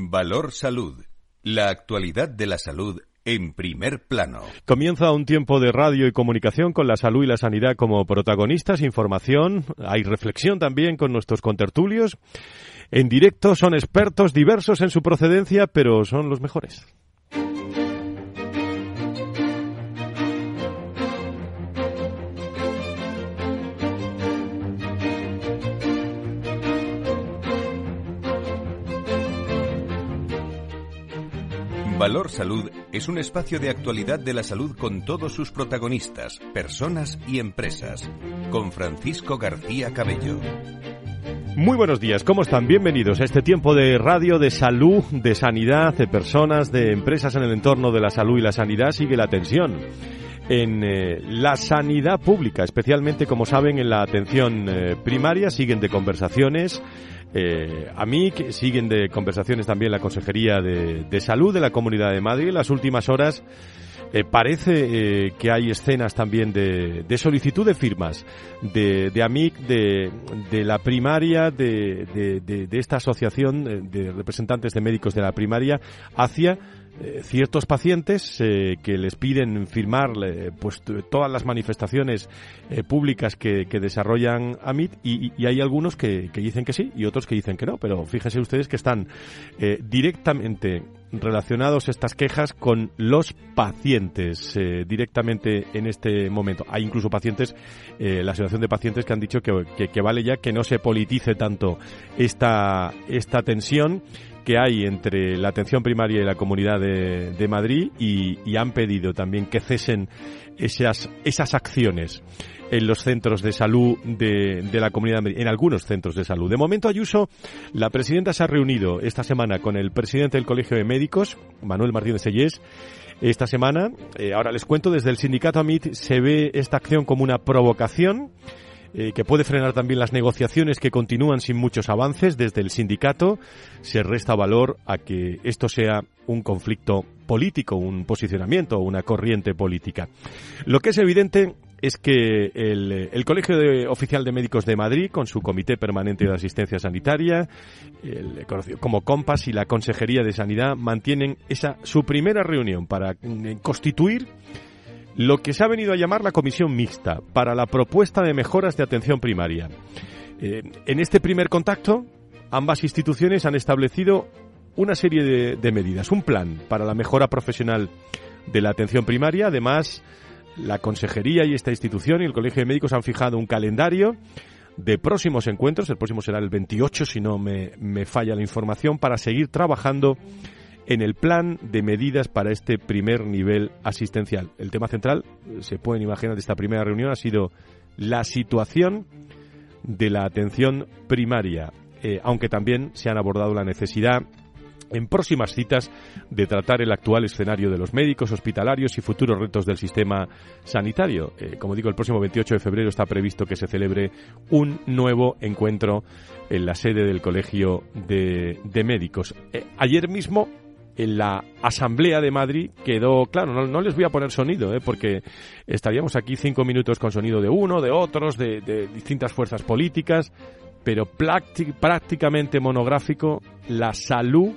Valor Salud. La actualidad de la salud en primer plano. Comienza un tiempo de radio y comunicación con la salud y la sanidad como protagonistas, información, hay reflexión también con nuestros contertulios. En directo son expertos diversos en su procedencia, pero son los mejores. Valor Salud es un espacio de actualidad de la salud con todos sus protagonistas, personas y empresas. Con Francisco García Cabello. Muy buenos días, ¿cómo están? Bienvenidos a este tiempo de radio de salud, de sanidad, de personas, de empresas en el entorno de la salud y la sanidad. Sigue la atención en eh, la sanidad pública, especialmente, como saben, en la atención eh, primaria. Siguen de conversaciones eh, a que siguen de conversaciones también la Consejería de, Salud de la Comunidad de Madrid. Las últimas horas eh, parece eh, que hay escenas también de, solicitud de firmas de, de AMIC, de, de la primaria, de, de esta asociación de representantes de médicos de la primaria hacia eh, ciertos pacientes eh, que les piden firmar eh, pues todas las manifestaciones públicas que, desarrollan AMIT y, y hay algunos que, que, dicen que sí y otros que dicen que no, pero fíjense ustedes que están directamente relacionados estas quejas con los pacientes directamente en este momento. Hay incluso pacientes, la asociación de pacientes que han dicho que, que, vale ya que no se politice tanto esta, esta tensión que hay entre la atención primaria y la Comunidad de, Madrid y, han pedido también que cesen esas, esas acciones en los centros de salud de, la Comunidad de en algunos centros de salud. De momento, Ayuso, la presidenta se ha reunido esta semana con el presidente del Colegio de Médicos, Manuel Martínez Sellés, esta semana. Eh, ahora les cuento, desde el sindicato AMIT se ve esta acción como una provocación eh, que puede frenar también las negociaciones que continúan sin muchos avances desde el sindicato. Se resta valor a que esto sea un conflicto político, un posicionamiento, una corriente política. Lo que es evidente es que el, Colegio Oficial de Médicos de Madrid, con su Comité Permanente de Asistencia Sanitaria, el, como COMPAS y la Consejería de Sanidad, mantienen esa su primera reunión para mm, constituir lo que se ha venido a llamar la comisión mixta para la propuesta de mejoras de atención primaria. Eh, en este primer contacto, ambas instituciones han establecido una serie de, de, medidas, un plan para la mejora profesional de la atención primaria. Además, la Consejería y esta institución y el Colegio de Médicos han fijado un calendario de próximos encuentros. El próximo será el 28, si no me, me falla la información, para seguir trabajando en el plan de medidas para este primer nivel asistencial. El tema central, se pueden imaginar, de esta primera reunión ha sido la situación de la atención primaria, eh, aunque también se han abordado la necesidad en próximas citas de tratar el actual escenario de los médicos hospitalarios y futuros retos del sistema sanitario. Eh, como digo, el próximo 28 de febrero está previsto que se celebre un nuevo encuentro en la sede del Colegio de, Médicos. Eh, ayer mismo en la Asamblea de Madrid quedó, claro, no, les voy a poner sonido, ¿eh? porque estaríamos aquí cinco minutos con sonido de uno, de otros, de, de distintas fuerzas políticas, pero prácticamente monográfico la salud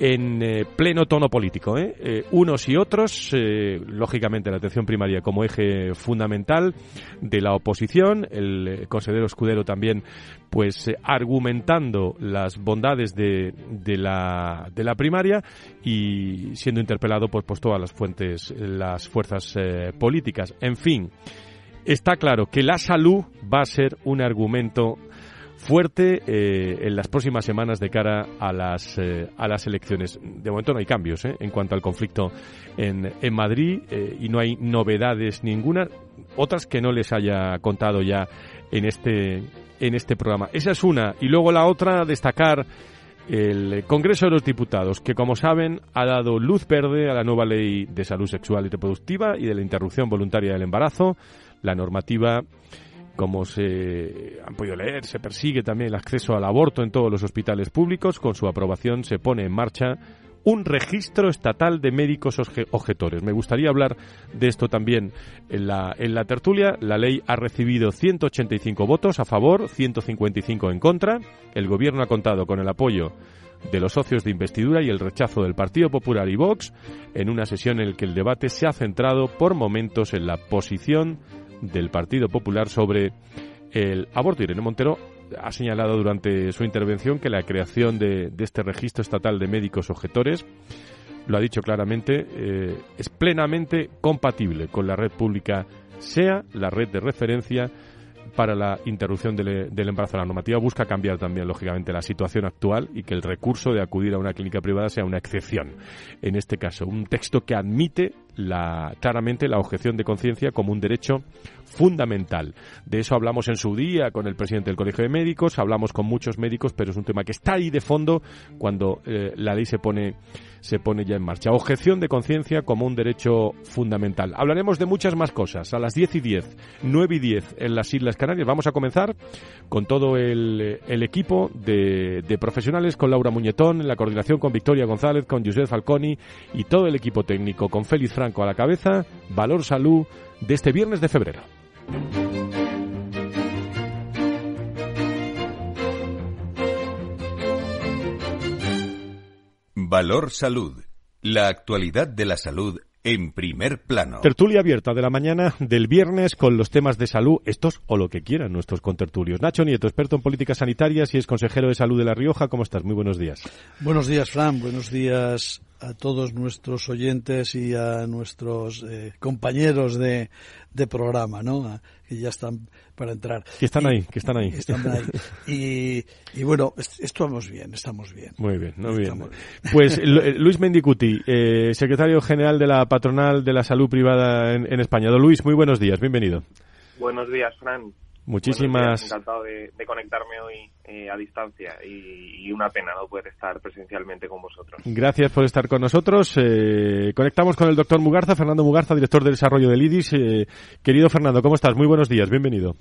en eh, pleno tono político. ¿eh? ¿eh? unos y otros, eh, lógicamente la atención primaria como eje fundamental de la oposición, el consejero Escudero también pues argumentando las bondades de, de, la, de la primaria y siendo interpelado por pues, todas las fuentes, las fuerzas políticas. En fin, está claro que la salud va a ser un argumento fuerte eh, en las próximas semanas de cara a las, eh, a las elecciones. De momento no hay cambios eh, en cuanto al conflicto en, en Madrid y no hay novedades ninguna, otras que no les haya contado ya en este, en este programa. Esa es una. Y luego la otra, destacar el Congreso de los Diputados, que como saben ha dado luz verde a la nueva ley de salud sexual y reproductiva y de la interrupción voluntaria del embarazo, la normativa como se han podido leer, se persigue también el acceso al aborto en todos los hospitales públicos. Con su aprobación se pone en marcha un registro estatal de médicos objetores. Me gustaría hablar de esto también en la, en la tertulia. La ley ha recibido 185 votos a favor, 155 en contra. El Gobierno ha contado con el apoyo de los socios de investidura y el rechazo del Partido Popular y Vox en una sesión en la que el debate se ha centrado por momentos en la posición del Partido Popular sobre el aborto. Irene Montero ha señalado durante su intervención que la creación de, este registro estatal de médicos objetores lo ha dicho claramente, eh, es plenamente compatible con la red pública, sea la red de referencia para la interrupción del, embarazo. La normativa busca cambiar también, lógicamente, la situación actual y que el recurso de acudir a una clínica privada sea una excepción. En este caso, un texto que admite la, claramente la objeción de conciencia como un derecho fundamental. De eso hablamos en su día con el presidente del Colegio de Médicos, hablamos con muchos médicos, pero es un tema que está ahí de fondo cuando eh, la ley se pone, se pone ya en marcha. Objeción de conciencia como un derecho fundamental. Hablaremos de muchas más cosas. A las 10 y 10, 9 y 10 en las Islas Canarias. Vamos a comenzar con todo el, equipo de, de, profesionales, con Laura Muñetón en la coordinación, con Victoria González, con José Falconi y todo el equipo técnico, con Félix Franco a la cabeza. Valor Salud de este viernes de febrero. Valor Salud. La actualidad de la salud en primer plano. Tertulia abierta de la mañana del viernes con los temas de salud, estos o lo que quieran nuestros contertulios. Nacho Nieto, experto en políticas sanitarias y es consejero de salud de La Rioja. ¿Cómo estás? Muy buenos días. Buenos días, Fran. Buenos días a todos nuestros oyentes y a nuestros eh, compañeros de, de, programa, ¿no? Que ya están para entrar. Que están ahí, que están ahí. Están ahí. Y, y, bueno, estamos bien, estamos bien. Muy bien, muy bien. Pues eh, Luis Mendicuti, eh, secretario general de la Patronal de la Salud Privada en, en España. Don Luis, muy buenos días, bienvenido. Buenos días, Fran. Muchísimas. encantado de, conectarme hoy eh, a distancia y, una pena no poder estar presencialmente con vosotros. Gracias por estar con nosotros. Eh, conectamos con el doctor Mugarza, Fernando Mugarza, director de desarrollo del IDIS. Eh, querido Fernando, ¿cómo estás? Muy buenos días, bienvenido.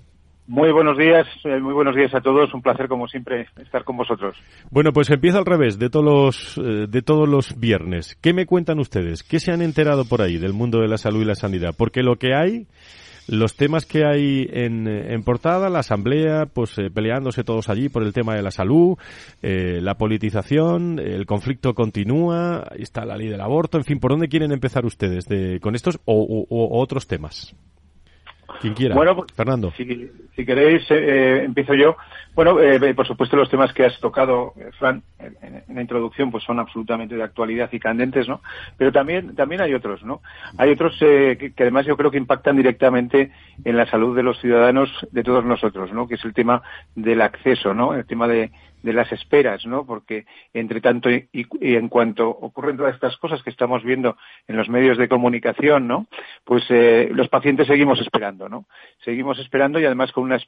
Muy buenos días, muy buenos días a todos. Un placer, como siempre, estar con vosotros. Bueno, pues empieza al revés de todos los de todos los viernes. ¿Qué me cuentan ustedes? ¿Qué se han enterado por ahí del mundo de la salud y la sanidad? Porque lo que hay los temas que hay en, en portada, la asamblea, pues eh, peleándose todos allí por el tema de la salud, eh, la politización, el conflicto continúa, está la ley del aborto, en fin, ¿por dónde quieren empezar ustedes de, con estos o otros temas? Quien quiera. Bueno, pues, Fernando. Si, si queréis, eh, eh, empiezo yo. Bueno, eh, por supuesto, los temas que has tocado, Fran, en, la introducción, pues son absolutamente de actualidad y candentes, ¿no? Pero también, también hay otros, ¿no? Hay otros que, que, además yo creo que impactan directamente en la salud de los ciudadanos, de todos nosotros, ¿no? Que es el tema del acceso, ¿no? El tema de, de las esperas, ¿no? Porque entre tanto y, en cuanto ocurren todas estas cosas que estamos viendo en los medios de comunicación, ¿no? Pues eh, los pacientes seguimos esperando, ¿no? Seguimos esperando y además con unas,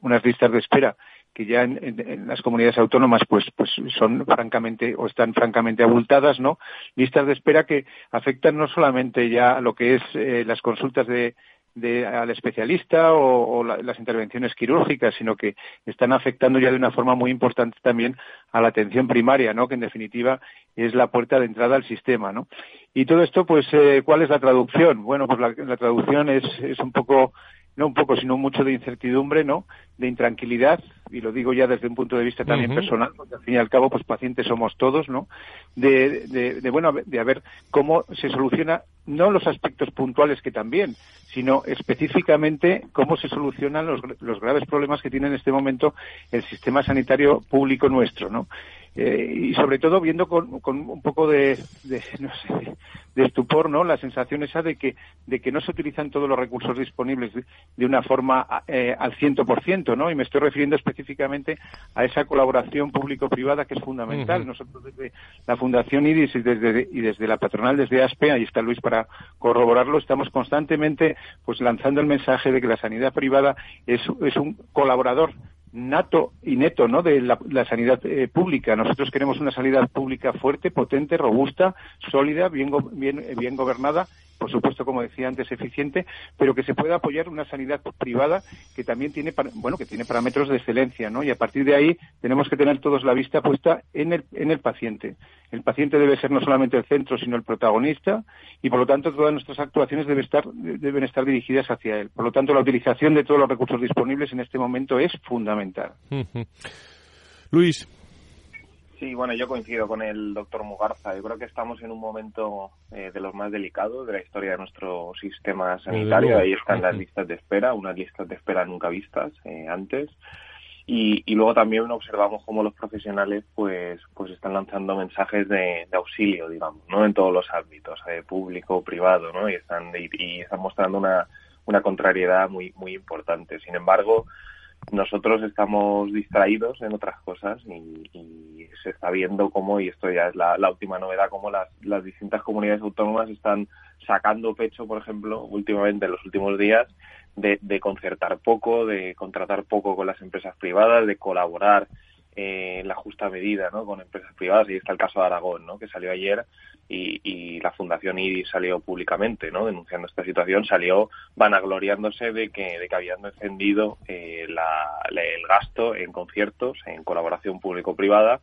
unas listas de espera que ya en, las comunidades autónomas pues pues son francamente o están francamente abultadas, ¿no? Listas de espera que afectan no solamente ya lo que es eh, las consultas de de, al especialista o, las intervenciones quirúrgicas, sino que están afectando ya de una forma muy importante también a la atención primaria, ¿no? Que en definitiva es la puerta de entrada al sistema, ¿no? Y todo esto, pues, eh, ¿cuál es la traducción? Bueno, pues la, la traducción es, es un poco no un poco, sino mucho de incertidumbre, ¿no? De intranquilidad, y lo digo ya desde un punto de vista también personal, porque al fin y al cabo, pues pacientes somos todos, ¿no? De, de, de, bueno, de a ver cómo se soluciona, no los aspectos puntuales que también, sino específicamente cómo se solucionan los, los graves problemas que tiene en este momento el sistema sanitario público nuestro, ¿no? Eh, y sobre todo viendo con, con un poco de, de, no sé, de estupor, ¿no? La sensación esa de que, de que no se utilizan todos los recursos disponibles de, una forma eh, al ciento por ciento, ¿no? Y me estoy refiriendo específicamente a esa colaboración público-privada que es fundamental. Nosotros desde la Fundación IDIS y desde, y desde la patronal, desde ASPE, ahí está Luis para corroborarlo, estamos constantemente pues lanzando el mensaje de que la sanidad privada es, es un colaborador nato y neto ¿no? de la, sanidad eh, pública. Nosotros queremos una sanidad pública fuerte, potente, robusta, sólida, bien, bien, bien gobernada por supuesto, como decía antes, eficiente, pero que se pueda apoyar una sanidad privada que también tiene, bueno, que tiene parámetros de excelencia, ¿no? Y a partir de ahí tenemos que tener todos la vista puesta en el, en el paciente. El paciente debe ser no solamente el centro, sino el protagonista, y por lo tanto todas nuestras actuaciones deben estar, deben estar dirigidas hacia él. Por lo tanto, la utilización de todos los recursos disponibles en este momento es fundamental. Luis. Sí, bueno, yo coincido con el doctor Mugarza. Yo creo que estamos en un momento eh, de los más delicados de la historia de nuestro sistema sanitario. Ahí están las listas de espera, unas listas de espera nunca vistas eh, antes. Y, y, luego también observamos cómo los profesionales pues pues están lanzando mensajes de, de auxilio, digamos, ¿no? En todos los ámbitos, eh, público, privado, ¿no? Y están, y, y están mostrando una, una contrariedad muy, muy importante. Sin embargo, nosotros estamos distraídos en otras cosas y, se está viendo cómo, y esto ya es la, la última novedad, cómo las, las distintas comunidades autónomas están sacando pecho, por ejemplo, últimamente en los últimos días, de, de concertar poco, de contratar poco con las empresas privadas, de colaborar eh, la justa medida ¿no? con empresas privadas. Y está el caso de Aragón, ¿no? que salió ayer y, y la Fundación IRIS salió públicamente ¿no? denunciando esta situación, salió vanagloriándose de que, de que habían defendido eh, la, el gasto en conciertos, en colaboración público-privada,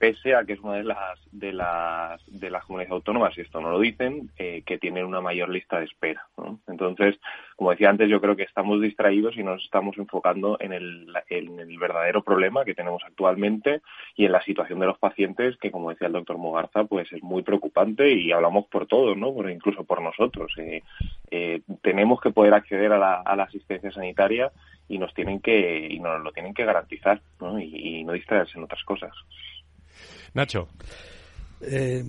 pese a que es una de las de las de las comunidades autónomas y esto no lo dicen eh, que tienen una mayor lista de espera ¿no? entonces como decía antes yo creo que estamos distraídos y nos estamos enfocando en el, en el verdadero problema que tenemos actualmente y en la situación de los pacientes que como decía el doctor Mogarza pues es muy preocupante y hablamos por todos no por, incluso por nosotros. Eh, eh, tenemos que poder acceder a la, a la asistencia sanitaria y nos tienen que y nos lo tienen que garantizar y no distraerse en otras cosas Nacho. Eh,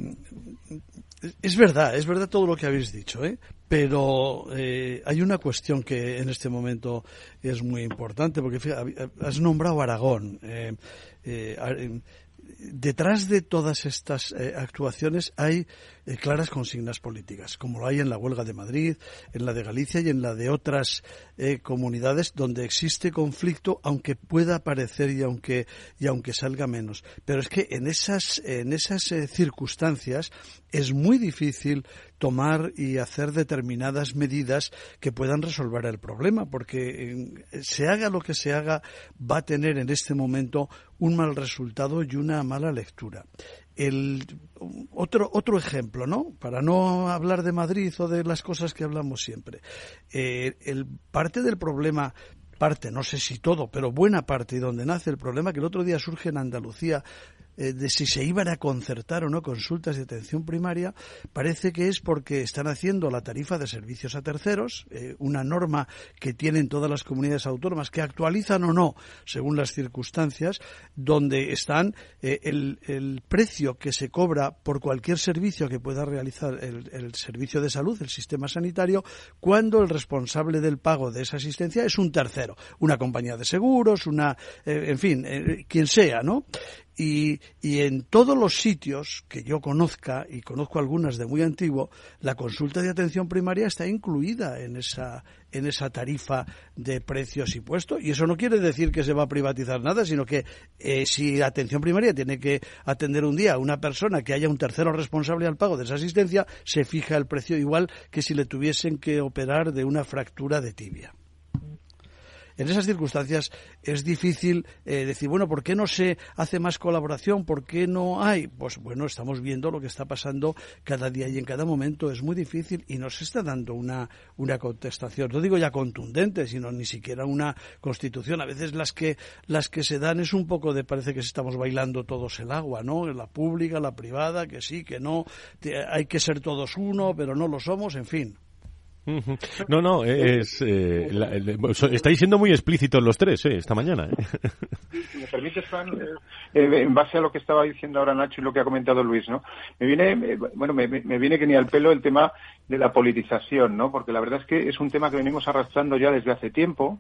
es verdad, es verdad todo lo que habéis dicho, ¿eh? pero eh, hay una cuestión que en este momento es muy importante, porque fíjate, has nombrado Aragón. Eh, detrás de todas estas actuaciones hay eh, claras consignas políticas, como lo hay en la huelga de Madrid, en la de Galicia y en la de otras eh, comunidades donde existe conflicto, aunque pueda aparecer y aunque y aunque salga menos. Pero es que en esas en esas circunstancias es muy difícil tomar y hacer determinadas medidas que puedan resolver el problema, porque se haga lo que se haga, va a tener en este momento un mal resultado y una mala lectura. El, otro, otro ejemplo, ¿no? Para no hablar de Madrid o de las cosas que hablamos siempre. Eh, el, parte del problema parte, no sé si todo, pero buena parte y donde nace el problema que el otro día surge en Andalucía eh, de si se iban a concertar o no consultas de atención primaria, parece que es porque están haciendo la tarifa de servicios a terceros, eh, una norma que tienen todas las comunidades autónomas, que actualizan o no según las circunstancias, donde están eh, el, el, precio que se cobra por cualquier servicio que pueda realizar el, servicio de salud, el sistema sanitario, cuando el responsable del pago de esa asistencia es un tercero, una compañía de seguros, una, en fin, quien sea, ¿no? Y, y, en todos los sitios que yo conozca, y conozco algunas de muy antiguo, la consulta de atención primaria está incluida en esa, en esa tarifa de precios y puestos. Y eso no quiere decir que se va a privatizar nada, sino que eh, si la atención primaria tiene que atender un día a una persona que haya un tercero responsable al pago de esa asistencia, se fija el precio igual que si le tuviesen que operar de una fractura de tibia en esas circunstancias es difícil eh, decir, bueno, ¿por qué no se hace más colaboración? ¿Por qué no hay? Pues bueno, estamos viendo lo que está pasando cada día y en cada momento. Es muy difícil y nos está dando una, una contestación. No digo ya contundente, sino ni siquiera una constitución. A veces las que, las que se dan es un poco de, parece que estamos bailando todos el agua, ¿no? La pública, la privada, que sí, que no. Hay que ser todos uno, pero no lo somos, en fin. No, no, es, eh, la, estáis siendo muy explícitos los tres eh, esta mañana. ¿eh? ¿Me permites, Fran? Eh, en base a lo que estaba diciendo ahora Nacho y lo que ha comentado Luis, ¿no? Me viene, bueno, me, me, viene que ni al pelo el tema de la politización, ¿no? Porque la verdad es que es un tema que venimos arrastrando ya desde hace tiempo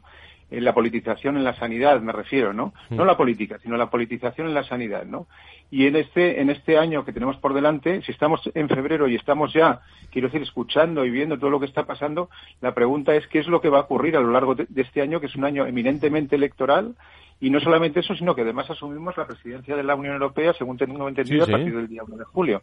en la politización en la sanidad, me refiero, ¿no? No la política, sino la politización en la sanidad, ¿no? Y en este, en este año que tenemos por delante, si estamos en febrero y estamos ya, quiero decir, escuchando y viendo todo lo que está pasando, la pregunta es qué es lo que va a ocurrir a lo largo de, de este año, que es un año eminentemente electoral Y no solamente eso, sino que además asumimos la presidencia de la Unión Europea, según tengo entendido, a partir del día 1 de julio.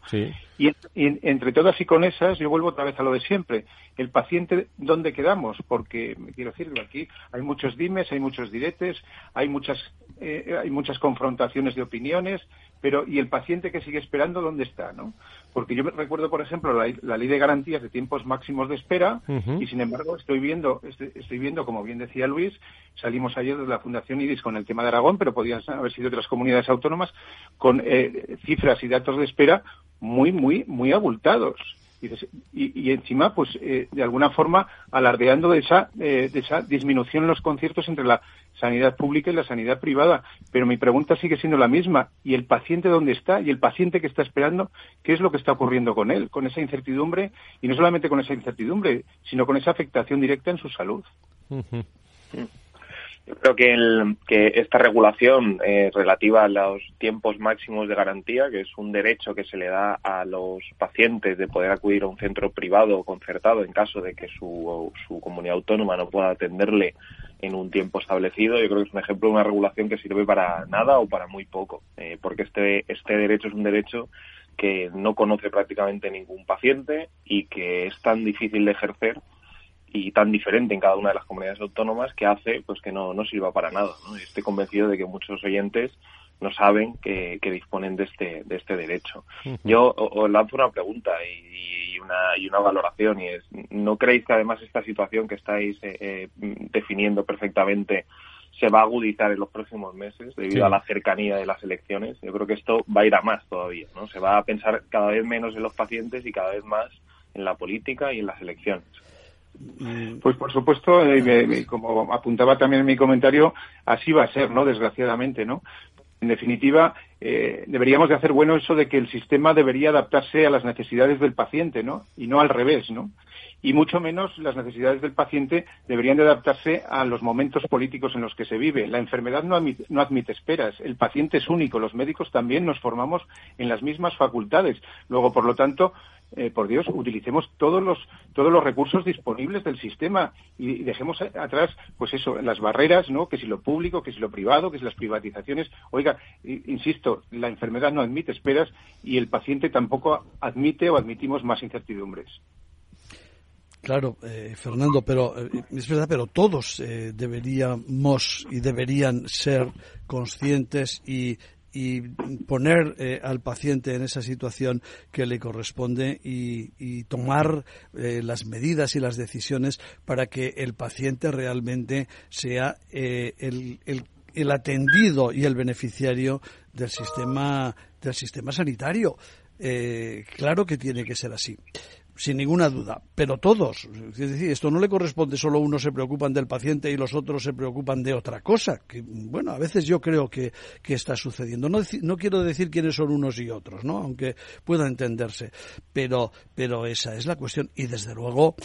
Y, entre todas y con esas, yo vuelvo otra vez a lo de siempre. El paciente, ¿dónde quedamos? Porque, quiero decir, aquí hay muchos dimes, hay muchos diretes, hay muchas, eh, hay muchas confrontaciones de opiniones, pero ¿y el paciente que sigue esperando dónde está? ¿no? Porque yo recuerdo, por ejemplo, la, ley de garantías de tiempos máximos de espera y, sin embargo, estoy viendo, estoy, viendo, como bien decía Luis, salimos ayer de la Fundación IDIS con el tema de Aragón, pero podían haber sido otras comunidades autónomas, con eh, cifras y datos de espera muy, muy, muy abultados. Y, encima, pues, eh, de alguna forma, alardeando de esa, eh, de esa disminución en los conciertos entre la sanidad pública y la sanidad privada. Pero mi pregunta sigue siendo la misma. ¿Y el paciente dónde está? ¿Y el paciente que está esperando? ¿Qué es lo que está ocurriendo con él? Con esa incertidumbre, y no solamente con esa incertidumbre, sino con esa afectación directa en su salud. Yo creo que, el, que esta regulación eh, relativa a los tiempos máximos de garantía, que es un derecho que se le da a los pacientes de poder acudir a un centro privado o concertado en caso de que su, su comunidad autónoma no pueda atenderle en un tiempo establecido, yo creo que es un ejemplo de una regulación que sirve para nada o para muy poco, eh, porque este, este derecho es un derecho que no conoce prácticamente ningún paciente y que es tan difícil de ejercer y tan diferente en cada una de las comunidades autónomas que hace pues que no, no sirva para nada. ¿no? Estoy convencido de que muchos oyentes no saben que, que disponen de este, de este derecho. Yo os lanzo una pregunta y, y, una, y una valoración y es, ¿no creéis que además esta situación que estáis eh, eh, definiendo perfectamente se va a agudizar en los próximos meses debido a la cercanía de las elecciones? Yo creo que esto va a ir a más todavía, ¿no? Se va a pensar cada vez menos en los pacientes y cada vez más en la política y en las elecciones. Mm. Pues por supuesto, eh, como apuntaba también en mi comentario, así va a ser, ¿no? Desgraciadamente, ¿no? En definitiva, eh, deberíamos de hacer bueno eso de que el sistema debería adaptarse a las necesidades del paciente, ¿no? Y no al revés, ¿no? Y mucho menos las necesidades del paciente deberían de adaptarse a los momentos políticos en los que se vive. La enfermedad no admite, no admite esperas. El paciente es único. Los médicos también nos formamos en las mismas facultades. Luego, por lo tanto, eh, por Dios, utilicemos todos los, todos los recursos disponibles del sistema y, dejemos atrás, pues eso, las barreras, ¿no? Que si lo público, que si lo privado, que si las privatizaciones. Oiga, insisto, la enfermedad no admite esperas y el paciente tampoco admite o admitimos más incertidumbres. Claro, eh, Fernando, pero eh, es verdad, pero todos deberíamos y deberían ser conscientes y y poner eh, al paciente en esa situación que le corresponde y, tomar eh, las medidas y las decisiones para que el paciente realmente sea eh, el, el, el, atendido y el beneficiario del sistema del sistema sanitario. claro que tiene que ser así sin ninguna duda, pero todos. Es decir, esto no le corresponde solo unos se preocupan del paciente y los otros se preocupan de otra cosa, que bueno, a veces yo creo que, que está sucediendo. No, no quiero decir quiénes son unos y otros, ¿no? Aunque pueda entenderse, pero, pero esa es la cuestión y desde luego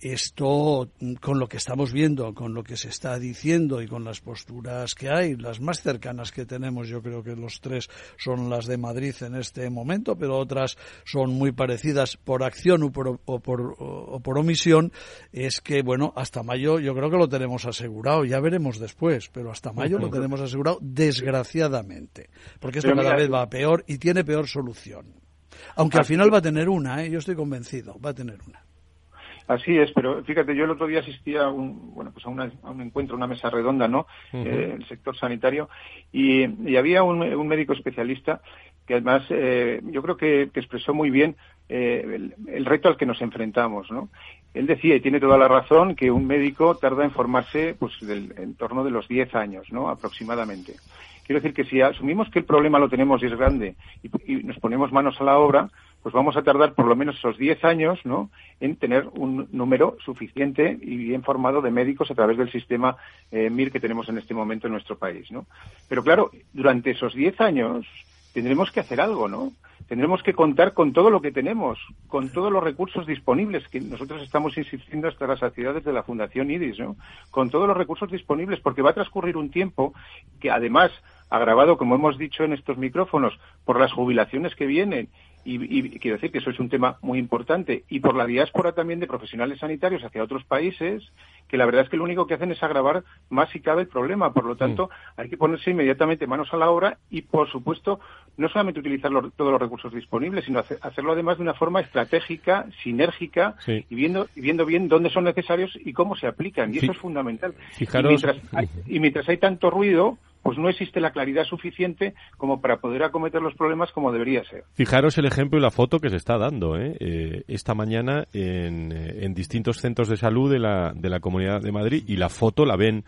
esto, con lo que estamos viendo, con lo que se está diciendo y con las posturas que hay, las más cercanas que tenemos, yo creo que los tres son las de Madrid en este momento, pero otras son muy parecidas por acción o por, o por, o por omisión, es que, bueno, hasta mayo yo creo que lo tenemos asegurado, ya veremos después, pero hasta mayo lo tenemos asegurado, desgraciadamente, porque esto cada vez va peor y tiene peor solución. Aunque al final va a tener una, ¿eh? yo estoy convencido, va a tener una. Así es, pero fíjate, yo el otro día asistí a un, bueno, pues a, un encuentro, una mesa redonda, ¿no? Eh, el sector sanitario, y, había un, médico especialista que además eh, yo creo que, expresó muy bien eh, el, reto al que nos enfrentamos, ¿no? Él decía, y tiene toda la razón, que un médico tarda en formarse pues del, en torno de los 10 años, ¿no? Aproximadamente. Quiero decir que si asumimos que el problema lo tenemos y es grande y nos ponemos manos a la obra, pues vamos a tardar por lo menos esos 10 años ¿no? en tener un número suficiente y bien formado de médicos a través del sistema eh, MIR que tenemos en este momento en nuestro país. ¿no? Pero claro, durante esos 10 años tendremos que hacer algo, ¿no? Tendremos que contar con todo lo que tenemos, con todos los recursos disponibles, que nosotros estamos insistiendo hasta las actividades de la Fundación IDIS, ¿no? Con todos los recursos disponibles, porque va a transcurrir un tiempo que además agravado, como hemos dicho en estos micrófonos, por las jubilaciones que vienen y, quiero decir que eso es un tema muy importante, y por la diáspora también de profesionales sanitarios hacia otros países, que la verdad es que lo único que hacen es agravar más si cabe el problema. Por lo tanto, mm. hay que ponerse inmediatamente manos a la obra y, por supuesto, no solamente utilizar todos los recursos disponibles, sino hacerlo además de una forma estratégica, sinérgica, y, viendo, y viendo bien dónde son necesarios y cómo se aplican. Y eso es fundamental. y mientras hay tanto ruido, pues no existe la claridad suficiente como para poder acometer los problemas como debería ser. Fijaros el ejemplo y la foto que se está dando ¿eh? eh esta mañana en, eh, en, distintos centros de salud de la, de la Comunidad de Madrid y la foto la ven.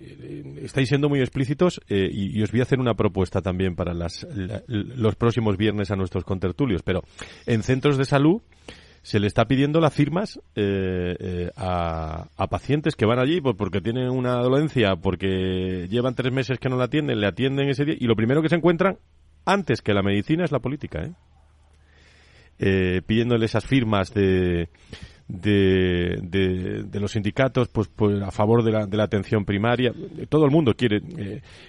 Eh, estáis siendo muy explícitos y, y, os voy a hacer una propuesta también para las, los próximos viernes a nuestros contertulios, pero en centros de salud se le está pidiendo las firmas eh, eh, a, pacientes que van allí pues, porque tienen una dolencia, porque llevan tres meses que no la atienden, le atienden ese día y lo primero que se encuentran antes que la medicina es la política, ¿eh? eh pidiéndole esas firmas de, de, los sindicatos pues, pues a favor de la, de la atención primaria. Todo el mundo quiere,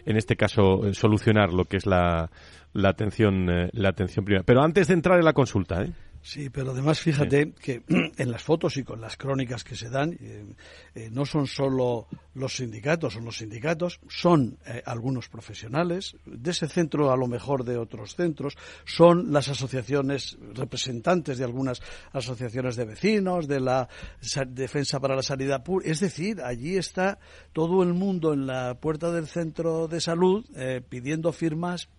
en este caso, solucionar lo que es la, la atención, la atención primaria. Pero antes de entrar en la consulta, ¿eh? Sí, pero además fíjate que en las fotos y con las crónicas que se dan, eh, eh, no son solo los sindicatos, son los sindicatos, son eh, algunos profesionales de ese centro, a lo mejor de otros centros, son las asociaciones, representantes de algunas asociaciones de vecinos, de la Defensa para la Sanidad Pública. Es decir, allí está todo el mundo en la puerta del centro de salud pidiendo firmas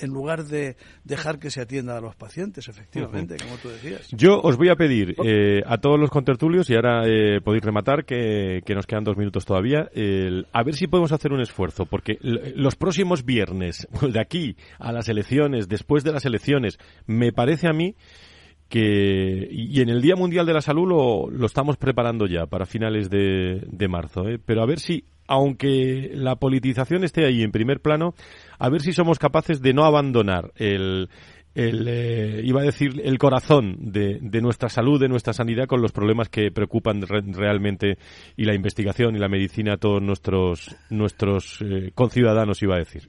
en lugar de dejar que se atienda a los pacientes, efectivamente, como tú decías. Yo os voy a pedir eh, a todos los contertulios, y ahora eh, podéis rematar, que, nos quedan dos minutos todavía, a ver si podemos hacer un esfuerzo, porque los próximos viernes, de aquí a las elecciones, después de las elecciones, me parece a mí que y en el Día Mundial de la Salud lo, lo estamos preparando ya para finales de, de marzo, ¿eh? pero a ver si aunque la politización esté ahí en primer plano, a ver si somos capaces de no abandonar el, el eh, iba a decir el corazón de, de, nuestra salud, de nuestra sanidad con los problemas que preocupan realmente y la investigación y la medicina a todos nuestros nuestros eh, conciudadanos iba a decir.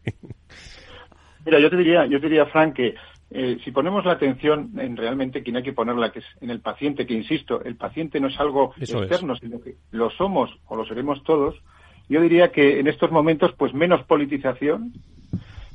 Mira, yo te diría, yo te diría Frank que eh, si ponemos la atención en realmente quien hay que ponerla, que es en el paciente, que insisto, el paciente no es algo externo, sino que lo somos o lo seremos todos, yo diría que en estos momentos, pues menos politización,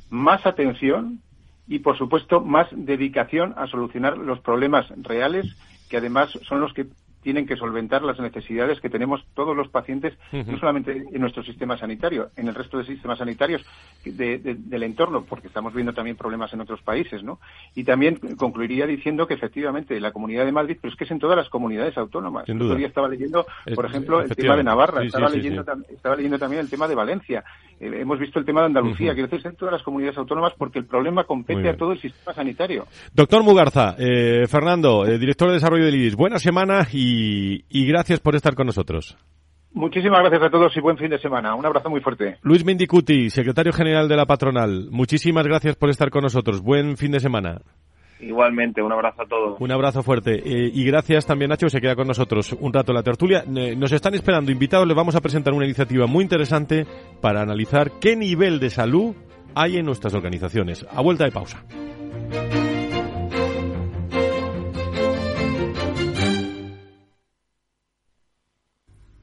más atención y, por supuesto, más dedicación a solucionar los problemas reales, que además son los que tienen que solventar las necesidades que tenemos todos los pacientes, no solamente en nuestro sistema sanitario, en el resto de sistemas sanitarios del entorno, porque estamos viendo también problemas en otros países, ¿no? Y también concluiría diciendo que efectivamente la Comunidad de Madrid, pero es que es en todas las comunidades autónomas. Sin duda. estaba leyendo, por ejemplo, el tema de Navarra, estaba, leyendo, estaba leyendo también el tema de Valencia, eh, hemos visto el tema de Andalucía, quiero decir, en todas las comunidades autónomas porque el problema compete a todo el sistema sanitario. Doctor Mugarza, eh, Fernando, eh, director de desarrollo del IDIS, buena semana y y, gracias por estar con nosotros. Muchísimas gracias a todos y buen fin de semana. Un abrazo muy fuerte. Luis Mendicuti, secretario general de la patronal. Muchísimas gracias por estar con nosotros. Buen fin de semana. Igualmente, un abrazo a todos. Un abrazo fuerte. Eh, y gracias también, Nacho, que se queda con nosotros un rato en la tertulia. nos están esperando invitados. Les vamos a presentar una iniciativa muy interesante para analizar qué nivel de salud hay en nuestras organizaciones. A vuelta de pausa.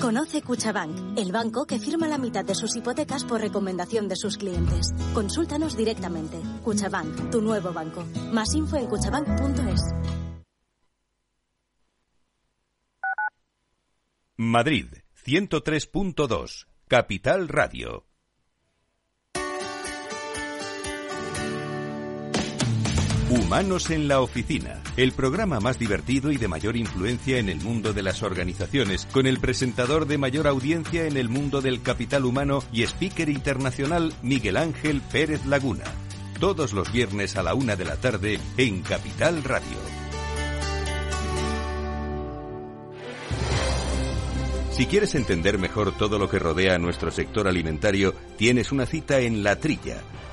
Conoce Cuchabank, el banco que firma la mitad de sus hipotecas por recomendación de sus clientes. Consúltanos directamente. Cuchabank, tu nuevo banco. Más info en cuchabank.es. Madrid, 103.2, Capital Radio. Humanos en la Oficina, el programa más divertido y de mayor influencia en el mundo de las organizaciones, con el presentador de mayor audiencia en el mundo del capital humano y speaker internacional Miguel Ángel Pérez Laguna. todos los viernes a la una de la tarde en Capital Radio. Si quieres entender mejor todo lo que rodea a nuestro sector alimentario, tienes una cita en La Trilla.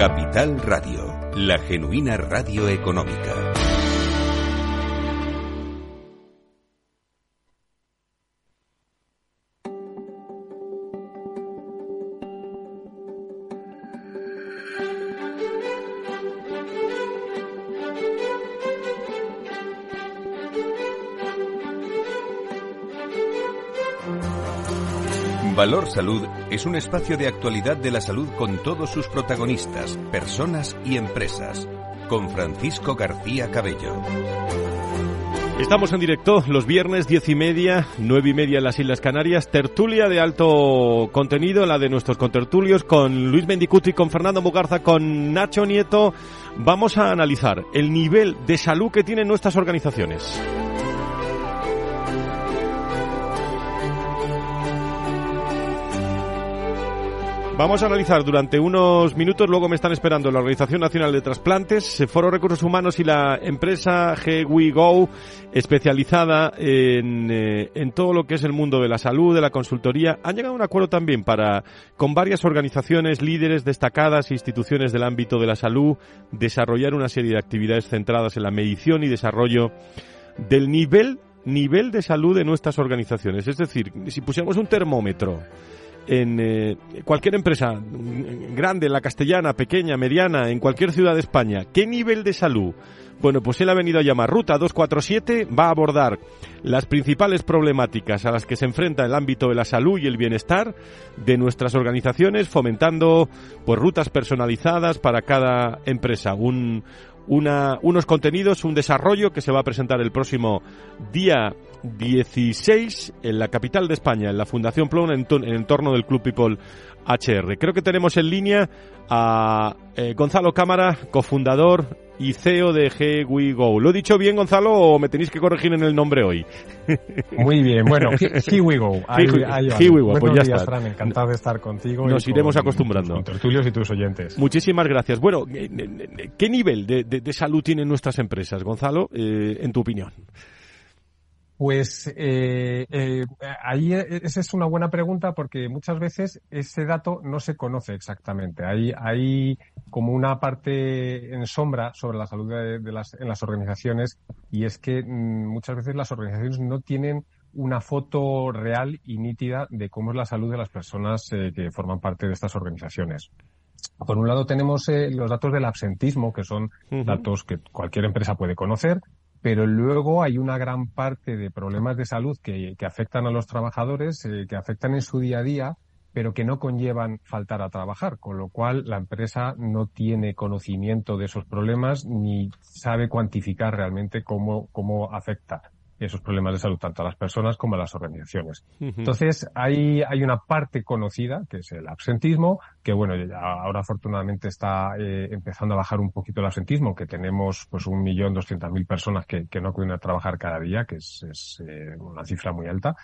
Capital Radio, la genuina radio económica. Valor Salud es un espacio de actualidad de la salud con todos sus protagonistas, personas y empresas. Con Francisco García Cabello. Estamos en directo los viernes diez y media, nueve y media en las Islas Canarias. Tertulia de alto contenido, la de nuestros contertulios, con Luis Mendicuti, con Fernando Mugarza, con Nacho Nieto. Vamos a analizar el nivel de salud que tienen nuestras organizaciones. Vamos a analizar durante unos minutos, luego me están esperando la Organización Nacional de Trasplantes, Foro Recursos Humanos y la empresa GWeGo, especializada en, eh, en todo lo que es el mundo de la salud, de la consultoría. Han llegado a un acuerdo también para, con varias organizaciones, líderes destacadas, instituciones del ámbito de la salud, desarrollar una serie de actividades centradas en la medición y desarrollo del nivel, nivel de salud de nuestras organizaciones. Es decir, si pusiéramos un termómetro, en eh, cualquier empresa grande, la castellana, pequeña, mediana, en cualquier ciudad de España, ¿qué nivel de salud? Bueno, pues él ha venido a llamar Ruta 247, va a abordar las principales problemáticas a las que se enfrenta el ámbito de la salud y el bienestar de nuestras organizaciones, fomentando pues rutas personalizadas para cada empresa. Un, una, unos contenidos, un desarrollo que se va a presentar el próximo día 16 en la capital de España, en la Fundación Plon, en, en entorno del Club People HR. Creo que tenemos en línea a eh, Gonzalo Cámara, cofundador y CEO de GWeGo. ¿Lo he dicho bien, Gonzalo, o me tenéis que corregir en el nombre hoy? Muy bien, bueno, HeWeGo. HeWeGo, pues ya está. encantado de estar contigo. Nos iremos acostumbrando. Con tertulios y tus oyentes. Muchísimas gracias. Bueno, eh, eh, ¿qué nivel de, salud tienen nuestras empresas, Gonzalo, en tu opinión? Pues eh, eh, ahí e, esa es una buena pregunta porque muchas veces ese dato no se conoce exactamente. Hay, hay como una parte en sombra sobre la salud de, las, en las organizaciones y es que mm, muchas veces las organizaciones no tienen una foto real y nítida de cómo es la salud de las personas eh, que forman parte de estas organizaciones. Por un lado tenemos eh, los datos del absentismo, que son datos que cualquier empresa puede conocer, pero luego hay una gran parte de problemas de salud que, afectan a los trabajadores, eh, que afectan en su día a día, pero que no conllevan faltar a trabajar, con lo cual la empresa no tiene conocimiento de esos problemas ni sabe cuantificar realmente cómo, cómo afecta esos problemas de salud tanto a las personas como a las organizaciones. Entonces, hay, hay una parte conocida, que es el absentismo, que bueno, ahora afortunadamente está eh, empezando a bajar un poquito el absentismo, que tenemos pues un millón doscientas mil personas que, que no acuden a trabajar cada día, que es, es eh, una cifra muy alta.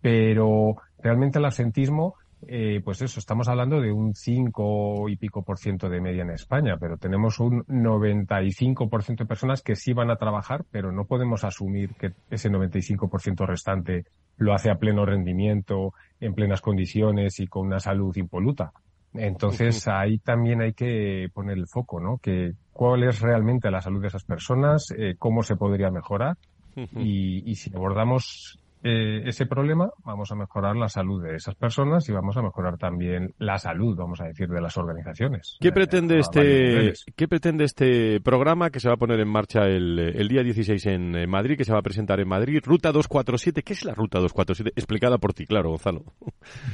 Pero realmente el absentismo eh, pues eso, estamos hablando de un 5 y pico por ciento de media en España, pero tenemos un 95 por ciento de personas que sí van a trabajar, pero no podemos asumir que ese 95 por ciento restante lo hace a pleno rendimiento, en plenas condiciones y con una salud impoluta. Entonces ahí también hay que poner el foco, ¿no? Que cuál es realmente la salud de esas personas, eh, cómo se podría mejorar y, y si abordamos eh, ese problema, vamos a mejorar la salud de esas personas y vamos a mejorar también la salud, vamos a decir, de las organizaciones. ¿Qué pretende este qué pretende este programa que se va a poner en marcha el, el día 16 en Madrid, que se va a presentar en Madrid? Ruta 247, ¿qué es la Ruta 247? Explicada por ti, claro, Gonzalo.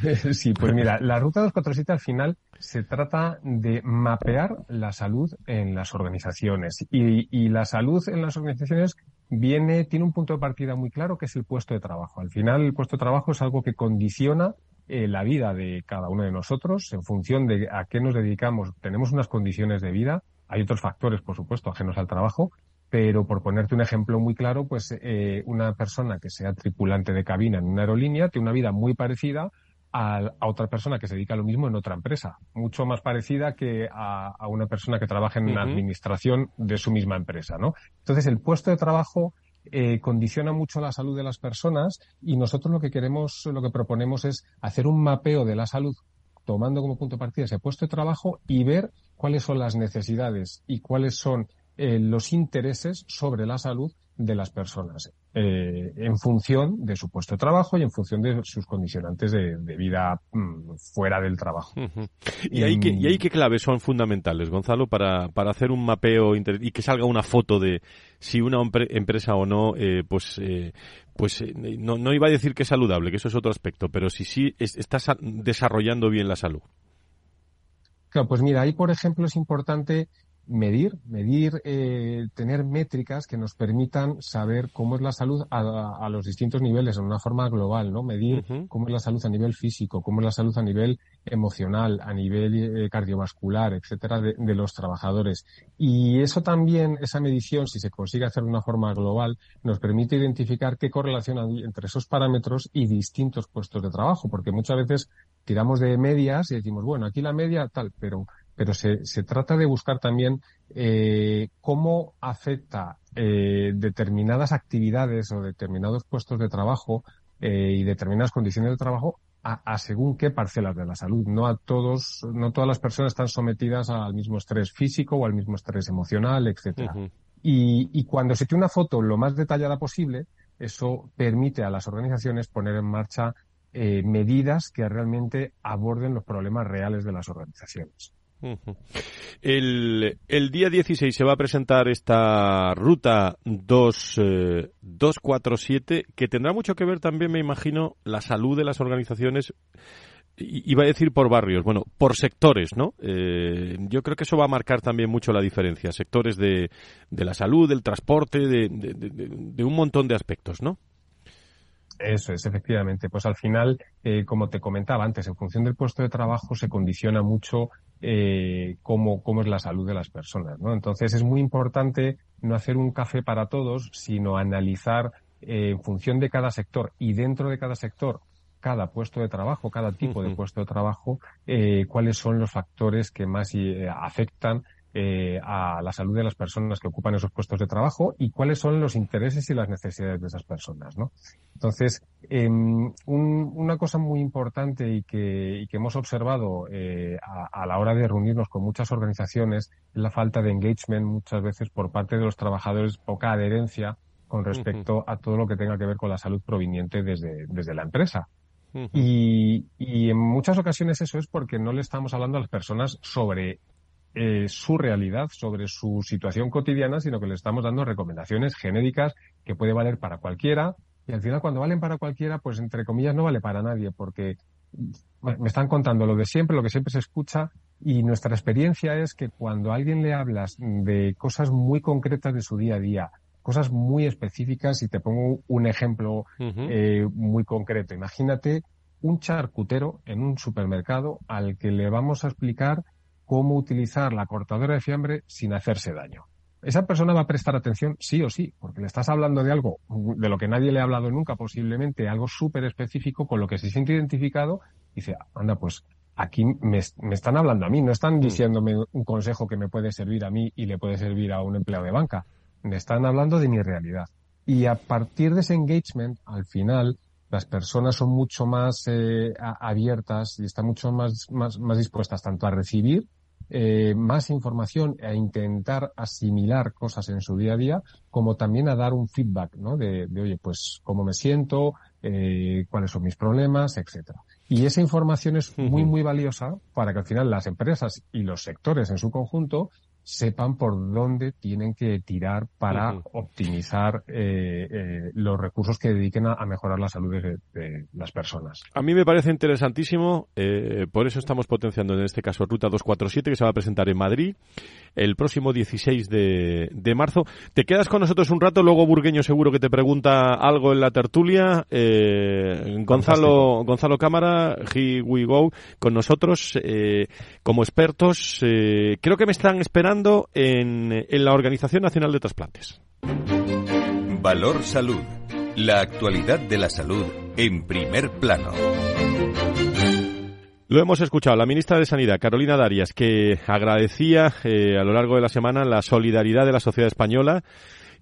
sí, pues mira, la Ruta 247 al final se trata de mapear la salud en las organizaciones y, y la salud en las organizaciones viene, tiene un punto de partida muy claro que es el puesto de trabajo. Al final, el puesto de trabajo es algo que condiciona eh, la vida de cada uno de nosotros en función de a qué nos dedicamos. Tenemos unas condiciones de vida. Hay otros factores, por supuesto, ajenos al trabajo, pero por ponerte un ejemplo muy claro, pues eh, una persona que sea tripulante de cabina en una aerolínea tiene una vida muy parecida a, otra persona que se dedica a lo mismo en otra empresa, mucho más parecida que a, una persona que trabaja en una administración de su misma empresa, ¿no? Entonces, el puesto de trabajo eh, condiciona mucho la salud de las personas y nosotros lo que queremos, lo que proponemos es hacer un mapeo de la salud tomando como punto de partida ese puesto de trabajo y ver cuáles son las necesidades y cuáles son eh, los intereses sobre la salud de las personas eh, en función de su puesto de trabajo y en función de sus condicionantes de, vida mm, fuera del trabajo. ¿Y, ahí qué, ¿Y qué claves son fundamentales, Gonzalo, para, para hacer un mapeo y que salga una foto de si una empresa o no, eh, pues, eh, pues no, no iba a decir que es saludable, que eso es otro aspecto, pero si sí está desarrollando bien la salud? Claro, pues mira, ahí por ejemplo es importante medir, medir, eh, tener métricas que nos permitan saber cómo es la salud a, los distintos niveles, en una forma global, ¿no? Medir cómo es la salud a nivel físico, cómo es la salud a nivel emocional, a nivel eh, cardiovascular, etcétera, de, de, los trabajadores. Y eso también, esa medición, si se consigue hacer de una forma global, nos permite identificar qué correlación hay entre esos parámetros y distintos puestos de trabajo, porque muchas veces tiramos de medias y decimos, bueno, aquí la media tal, pero pero se, se trata de buscar también eh, cómo afecta eh, determinadas actividades o determinados puestos de trabajo eh, y determinadas condiciones de trabajo a, según qué parcelas de la salud. No a todos, no todas las personas están sometidas al mismo estrés físico o al mismo estrés emocional, etcétera. y, y cuando se tiene una foto lo más detallada posible, eso permite a las organizaciones poner en marcha eh, medidas que realmente aborden los problemas reales de las organizaciones. El, el, día 16 se va a presentar esta ruta 2, 247 eh, que tendrá mucho que ver también, me imagino, la salud de las organizaciones. Iba a decir por barrios, bueno, por sectores, ¿no? Eh, yo creo que eso va a marcar también mucho la diferencia. Sectores de, de la salud, del transporte, de un montón de aspectos, ¿no? Eso es, efectivamente. Pues al final, eh, como te comentaba antes, en función del puesto de trabajo se condiciona mucho eh, cómo, cómo es la salud de las personas, ¿no? Entonces es muy importante no hacer un café para todos, sino analizar eh, en función de cada sector y dentro de cada sector cada puesto de trabajo, cada tipo de puesto de trabajo, eh, cuáles son los factores que más eh, afectan eh, a la salud de las personas que ocupan esos puestos de trabajo y cuáles son los intereses y las necesidades de esas personas, ¿no? Entonces, em, una cosa muy importante y que, hemos observado eh, a, la hora de reunirnos con muchas organizaciones es la falta de engagement muchas veces por parte de los trabajadores, poca adherencia con respecto a todo lo que tenga que ver con la salud proveniente desde, desde la empresa. y, y, en muchas ocasiones eso es porque no le estamos hablando a las personas sobre eh, su realidad, sobre su situación cotidiana, sino que le estamos dando recomendaciones genéricas que puede valer para cualquiera. Y al final, cuando valen para cualquiera, pues entre comillas no vale para nadie, porque me están contando lo de siempre, lo que siempre se escucha, y nuestra experiencia es que cuando a alguien le hablas de cosas muy concretas de su día a día, cosas muy específicas, y te pongo un ejemplo eh, muy concreto. Imagínate un charcutero en un supermercado al que le vamos a explicar cómo utilizar la cortadora de fiambre sin hacerse daño. Esa persona va a prestar atención sí o sí, porque le estás hablando de algo de lo que nadie le ha hablado nunca, posiblemente algo súper específico con lo que se siente identificado y dice, anda, pues aquí me, están hablando a mí, no están mm. diciéndome un consejo que me puede servir a mí y le puede servir a un empleado de banca. Me están hablando de mi realidad. Y a partir de ese engagement, al final, las personas son mucho más eh, abiertas y están mucho más, más, más dispuestas tanto a recibir eh, más información a intentar asimilar cosas en su día a día, como también a dar un feedback, ¿no? De, oye, pues cómo me siento, eh, cuáles son mis problemas, etcétera. Y esa información es muy, muy valiosa para que al final las empresas y los sectores en su conjunto sepan por dónde tienen que tirar para optimizar eh, eh, los recursos que dediquen a, mejorar la salud de, las personas. A mí me parece interesantísimo, eh, por eso estamos potenciando en este caso Ruta 247 que se va a presentar en Madrid el próximo 16 de, de marzo. Te quedas con nosotros un rato, luego Burgueño seguro que te pregunta algo en la tertulia. Gonzalo, Gonzalo Cámara, He We Go, con nosotros como expertos. creo que me están esperando en, la Organización Nacional de Trasplantes. Valor Salud. La actualidad de la salud en primer plano. Lo hemos escuchado, la ministra de Sanidad, Carolina Darias, que agradecía eh, a lo largo de la semana la solidaridad de la sociedad española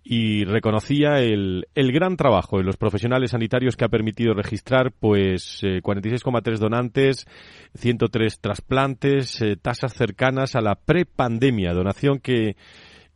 y reconocía el, el, gran trabajo de los profesionales sanitarios que ha permitido registrar pues 46,3 eh, donantes, 103 trasplantes, eh, tasas cercanas a la prepandemia, donación que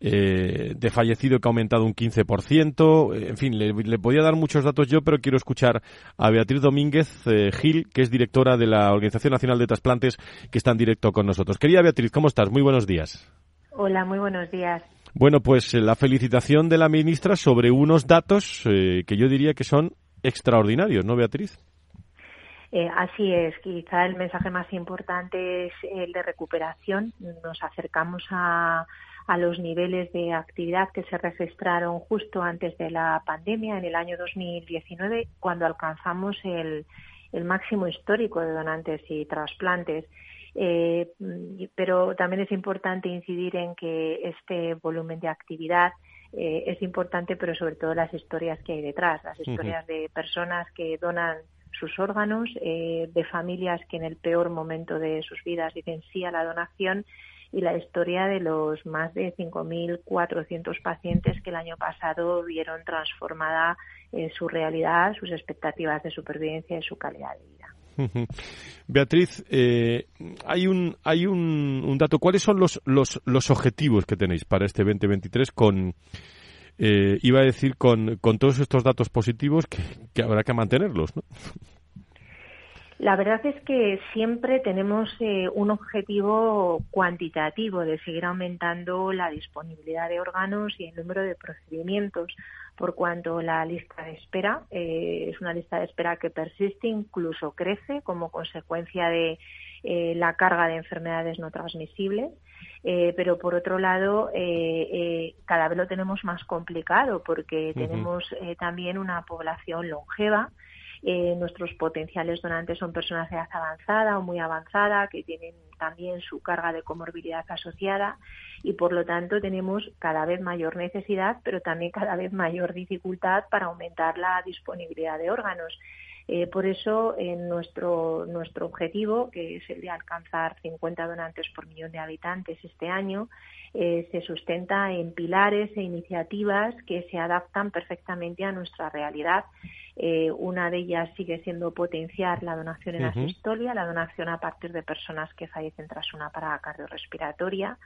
eh, de fallecido que ha aumentado un 15%. En fin, le, le, podía dar muchos datos yo, pero quiero escuchar a Beatriz Domínguez Gil, que es directora de la Organización Nacional de Trasplantes, que está en directo con nosotros. Querida Beatriz, ¿cómo estás? Muy buenos días. Hola, muy buenos días. Bueno, pues eh, la felicitación de la ministra sobre unos datos eh, que yo diría que son extraordinarios, ¿no, Beatriz? Eh, así es, quizá el mensaje más importante es el de recuperación. Nos acercamos a, a los niveles de actividad que se registraron justo antes de la pandemia, en el año 2019, cuando alcanzamos el, el máximo histórico de donantes y trasplantes. Eh, pero también es importante incidir en que este volumen de actividad eh, es importante, pero sobre todo las historias que hay detrás, las historias de personas que donan sus órganos, eh, de familias que en el peor momento de sus vidas dicen sí a la donación y la historia de los más de 5.400 pacientes que el año pasado vieron transformada su realidad, sus expectativas de supervivencia y su calidad de vida. Beatriz, eh, hay un hay un, un, dato. ¿Cuáles son los, los, los objetivos que tenéis para este 2023 con eh, iba a decir con, con todos estos datos positivos que, que habrá que mantenerlos, ¿no? La verdad es que siempre tenemos eh, un objetivo cuantitativo de seguir aumentando la disponibilidad de órganos y el número de procedimientos, por cuanto la lista de espera eh, es una lista de espera que persiste, incluso crece como consecuencia de eh, la carga de enfermedades no transmisibles. pero por otro lado, cada vez lo tenemos más complicado porque tenemos también una población longeva eh, nuestros potenciales donantes son personas de edad avanzada o muy avanzada que tienen también su carga de comorbilidad asociada y por lo tanto tenemos cada vez mayor necesidad, pero también cada vez mayor dificultad para aumentar la disponibilidad de órganos. Eh, por eso, en nuestro, nuestro objetivo, que es el de alcanzar 50 donantes por millón de habitantes este año, eh, se sustenta en pilares e iniciativas que se adaptan perfectamente a nuestra realidad. Eh, una de ellas sigue siendo potenciar la donación en asistolia, la donación a partir de personas que fallecen tras una parada cardiorrespiratoria,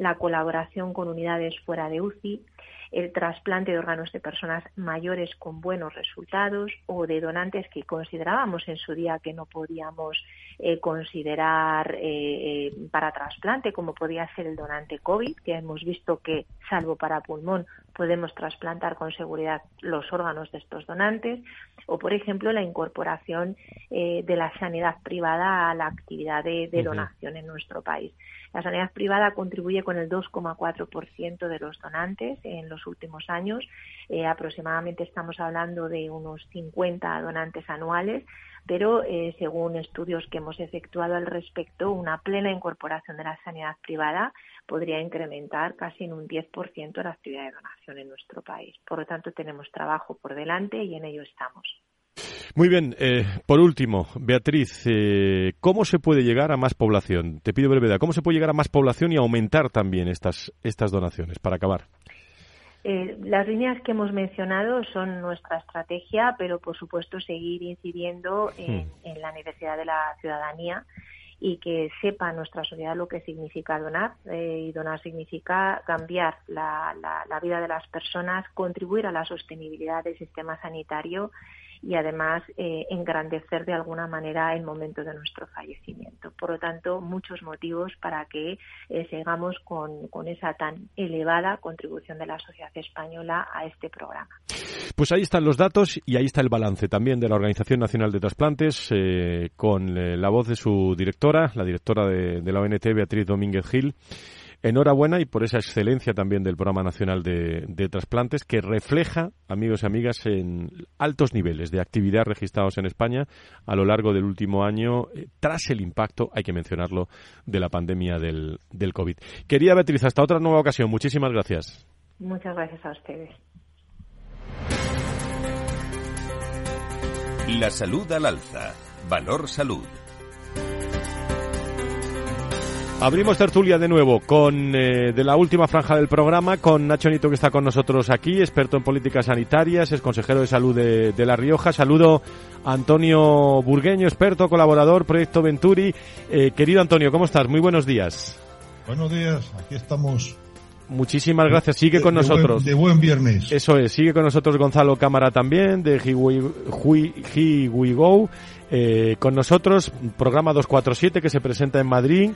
la colaboración con unidades fuera de UCI, el trasplante de órganos de personas mayores con buenos resultados o de donantes que considerábamos en su día que no podíamos eh, considerar eh, para trasplante, como podía ser el donante COVID, que hemos visto que, salvo para pulmón, podemos trasplantar con seguridad los órganos de estos donantes, o por ejemplo la incorporación eh, de la sanidad privada a la actividad de, donación en nuestro país. La sanidad privada contribuye con el 2,4% de los donantes en los últimos años. Eh, aproximadamente estamos hablando de unos 50 donantes anuales, pero eh, según estudios que hemos efectuado al respecto, una plena incorporación de la sanidad privada podría incrementar casi en un 10% la actividad de donación en nuestro país. Por lo tanto, tenemos trabajo por delante y en ello estamos. Muy bien, eh, por último, Beatriz, eh, ¿cómo se puede llegar a más población? Te pido brevedad, ¿cómo se puede llegar a más población y aumentar también estas, estas donaciones para acabar? Eh, las líneas que hemos mencionado son nuestra estrategia, pero por supuesto seguir incidiendo en, hmm. la necesidad de la ciudadanía y que sepa nuestra sociedad lo que significa donar. y donar significa cambiar la, la, vida de las personas, contribuir a la sostenibilidad del sistema sanitario y además eh, engrandecer de alguna manera el momento de nuestro fallecimiento. Por lo tanto, muchos motivos para que eh, sigamos con, con esa tan elevada contribución de la sociedad española a este programa. Pues ahí están los datos y ahí está el balance también de la Organización Nacional de Trasplantes eh, con la voz de su directora, la directora de, de la ONT, Beatriz Domínguez Gil. Enhorabuena y por esa excelencia también del Programa Nacional de, de, Trasplantes que refleja, amigos y amigas, en altos niveles de actividad registrados en España a lo largo del último año, eh, tras el impacto, hay que mencionarlo, de la pandemia del, del COVID. Quería Beatriz, hasta otra nueva ocasión. Muchísimas gracias. Muchas gracias a ustedes. La salud al alza. Valor salud. Abrimos tertulia de nuevo con eh, de la última franja del programa con Nacho Nito que está con nosotros aquí, experto en políticas sanitarias, es consejero de salud de, de La Rioja. Saludo a Antonio Burgueño, experto, colaborador, Proyecto Venturi. Eh, querido Antonio, ¿cómo estás? Muy buenos días. Buenos días, aquí estamos. Muchísimas gracias. Sigue con de nosotros. Buen, de buen viernes. Eso es. Sigue con nosotros Gonzalo Cámara también, de He We Go. Eh, con nosotros, programa 247 que se presenta en Madrid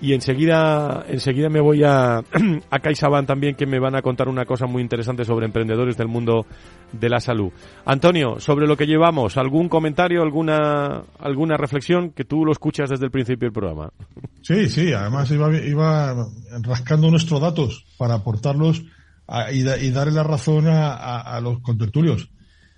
y enseguida enseguida me voy a, a CaixaBank también que me van a contar una cosa muy interesante sobre emprendedores del mundo de la salud. Antonio, sobre lo que llevamos, ¿algún comentario, alguna alguna reflexión que tú lo escuchas desde el principio del programa? Sí, sí, además iba, iba rascando nuestros datos para aportarlos a, y, da, y, darle la razón a, los contertulios.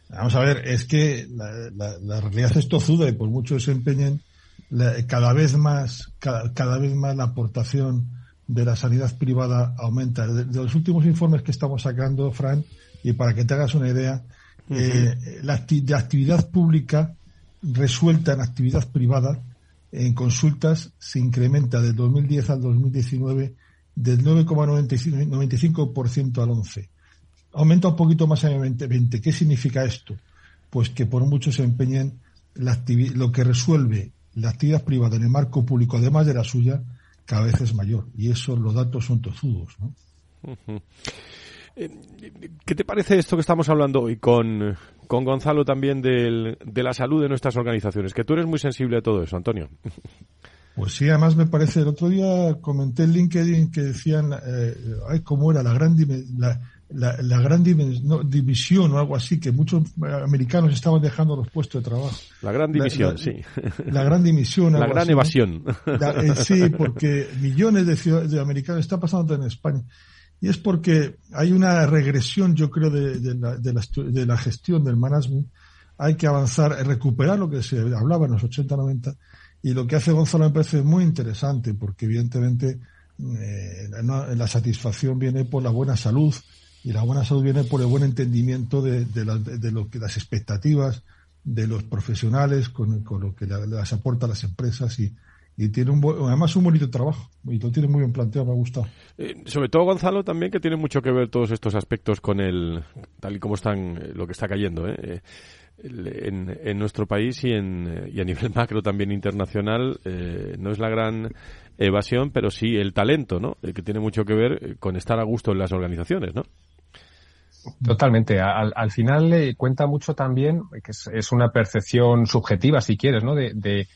Vamos a ver, es que la realidad es tozuda y por mucho que se empeñen la, cada vez más, cada, cada, vez más la aportación de la sanidad privada aumenta. De, de, los últimos informes que estamos sacando, Fran, y para que te hagas una idea, uh -huh. eh, la, acti la, actividad pública resuelta en actividad privada en consultas se incrementa del 2010 al 2019 del 9,95% al 11%. Aumenta un poquito más en el 2020. ¿Qué significa esto? Pues que por mucho se empeñen la lo que resuelve la actividad privada en el marco público, además de la suya, cada vez es mayor. Y eso, los datos son tozudos, ¿no? Uh -huh. ¿Qué te parece esto que estamos hablando hoy con, con Gonzalo también del, de la salud de nuestras organizaciones? Que tú eres muy sensible a todo eso, Antonio. Pues sí, además me parece, el otro día comenté en LinkedIn que decían, eh, ay, cómo era la gran, la, la, la gran no, división o algo así, que muchos americanos estaban dejando los puestos de trabajo. La gran división, la, sí. La gran dimisión. La gran así, evasión. ¿no? eh, sí, porque millones de, de americanos, está pasando en España. Y es porque hay una regresión, yo creo, de, de, la, de, la, de la gestión del management. Hay que avanzar, recuperar lo que se hablaba en los 80-90. Y lo que hace Gonzalo me parece muy interesante, porque evidentemente eh, la satisfacción viene por la buena salud, y la buena salud viene por el buen entendimiento de, de, la, de lo que las expectativas de los profesionales con, con lo que la, las aporta las empresas y, y tiene un además un bonito trabajo y lo tiene muy bien planteado, me ha gustado. Eh, sobre todo Gonzalo también que tiene mucho que ver todos estos aspectos con el tal y como están lo que está cayendo, ¿eh? En, en, nuestro país y, en, y a nivel macro también internacional eh, no es la gran evasión, pero sí el talento, ¿no? El que tiene mucho que ver con estar a gusto en las organizaciones, ¿no? Totalmente. Al, al final le cuenta mucho también, que es, es, una percepción subjetiva, si quieres, ¿no? De, de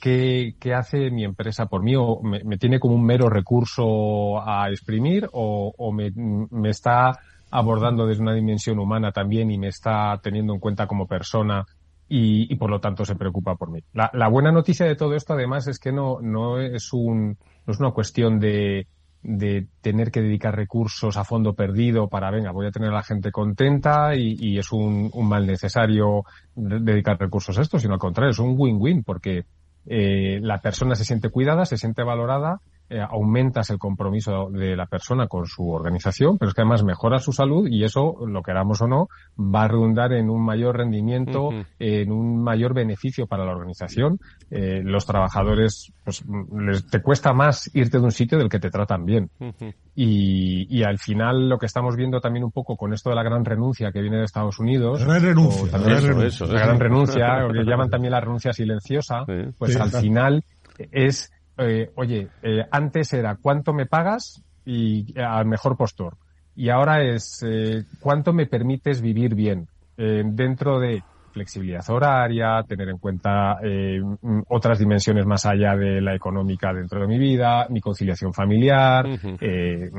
qué, qué, hace mi empresa por mí, o me, me, tiene como un mero recurso a exprimir, o, o me, me, está abordando desde una dimensión humana también y me está teniendo en cuenta como persona y, y por lo tanto se preocupa por mí. La, la, buena noticia de todo esto, además, es que no, no es un, no es una cuestión de, de tener que dedicar recursos a fondo perdido para, venga, voy a tener a la gente contenta y, y es un, un, mal necesario dedicar recursos a esto, sino al contrario, es un win-win porque eh, la persona se siente cuidada, se siente valorada, eh, aumentas el compromiso de la persona con su organización, pero es que además mejora su salud y eso, lo queramos o no, va a redundar en un mayor rendimiento, uh -huh. en un mayor beneficio para la organización. Eh, los trabajadores, pues, les, te cuesta más irte de un sitio del que te tratan bien. Uh -huh. y, y, al final lo que estamos viendo también un poco con esto de la gran renuncia que viene de Estados Unidos. La gran renuncia. La gran renuncia. La gran renuncia, o que llaman también la renuncia silenciosa, sí. pues sí, al claro. final es eh, oye, eh, antes era cuánto me pagas y eh, al mejor postor. Y ahora es eh, cuánto me permites vivir bien. dentro de flexibilidad horaria, tener en cuenta eh, otras dimensiones más allá de la económica dentro de mi vida, mi conciliación familiar, eh,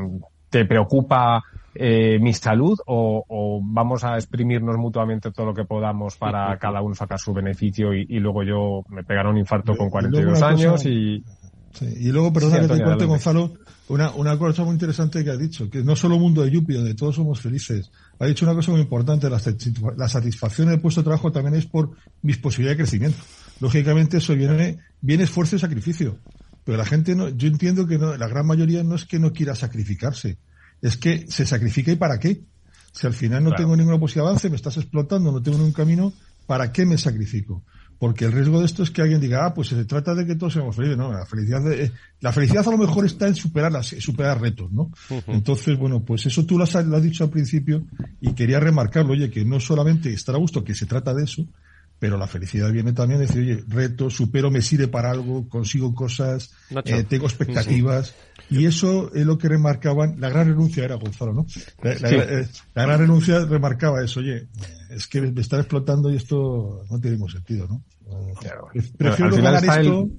¿te preocupa eh, mi salud o, vamos a exprimirnos mutuamente todo lo que podamos para cada uno sacar su beneficio y, luego yo me pegaré un infarto con 42 años y... Y luego, perdona que te corte, Gonzalo, una, una cosa muy interesante que ha dicho, que no solo mundo de Yupi, donde todos somos felices. Ha dicho una cosa muy importante, la, la satisfacción del puesto de trabajo también es por mis posibilidades de crecimiento. Lógicamente eso viene, viene esfuerzo y sacrificio. Pero la gente no, yo entiendo que no, la gran mayoría no es que no quiera sacrificarse, es que se sacrifica y para qué. Si al final no tengo ninguna posibilidad de avance, me estás explotando, no tengo ningún camino, ¿para qué me sacrifico? Porque el riesgo de esto es que alguien diga, ah, pues se trata de que todos seamos felices. No, la felicidad, eh, la felicidad a lo mejor está en superar, las, superar retos, ¿no? Entonces, bueno, pues eso tú lo has, lo has dicho al principio y quería remarcarlo, oye, que no solamente estar a gusto, que se trata de eso, pero la felicidad viene también de decir, oye, reto, supero, me sirve para algo, consigo cosas, eh, tengo expectativas. Y eso es lo que remarcaban, la gran renuncia era Gonzalo, ¿no? La, eh, gran renuncia remarcaba eso, oye, es que me están explotando y esto no tiene ningún sentido, ¿no? Claro. Prefiero ganar esto,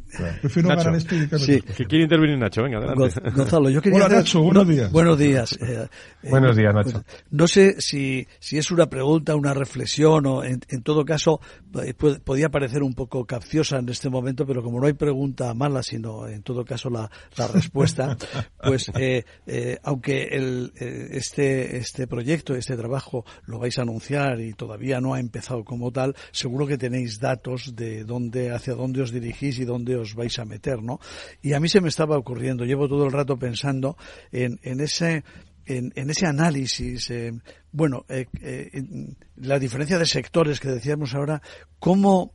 prefiero ganar esto y sí. Que quiere intervenir Nacho, venga, adelante. Gonzalo, yo quería Hola, Nacho, buenos días. Buenos días. Eh, eh, buenos días, Nacho. No sé si, si es una pregunta, una reflexión o en, en todo caso eh, podía parecer un poco capciosa en este momento, pero como no hay pregunta mala, sino en todo caso la, la respuesta, pues eh, eh, aunque el, este, este proyecto, este trabajo lo vais a anunciar y todavía no ha empezado como tal, seguro que tenéis datos de dónde, hacia dónde os dirigís y dónde os vais a meter, ¿no? Y a mí se me estaba ocurriendo, llevo todo el rato pensando en, en ese en, en, ese análisis, eh, bueno, eh, eh, la diferencia de sectores que decíamos ahora, ¿cómo,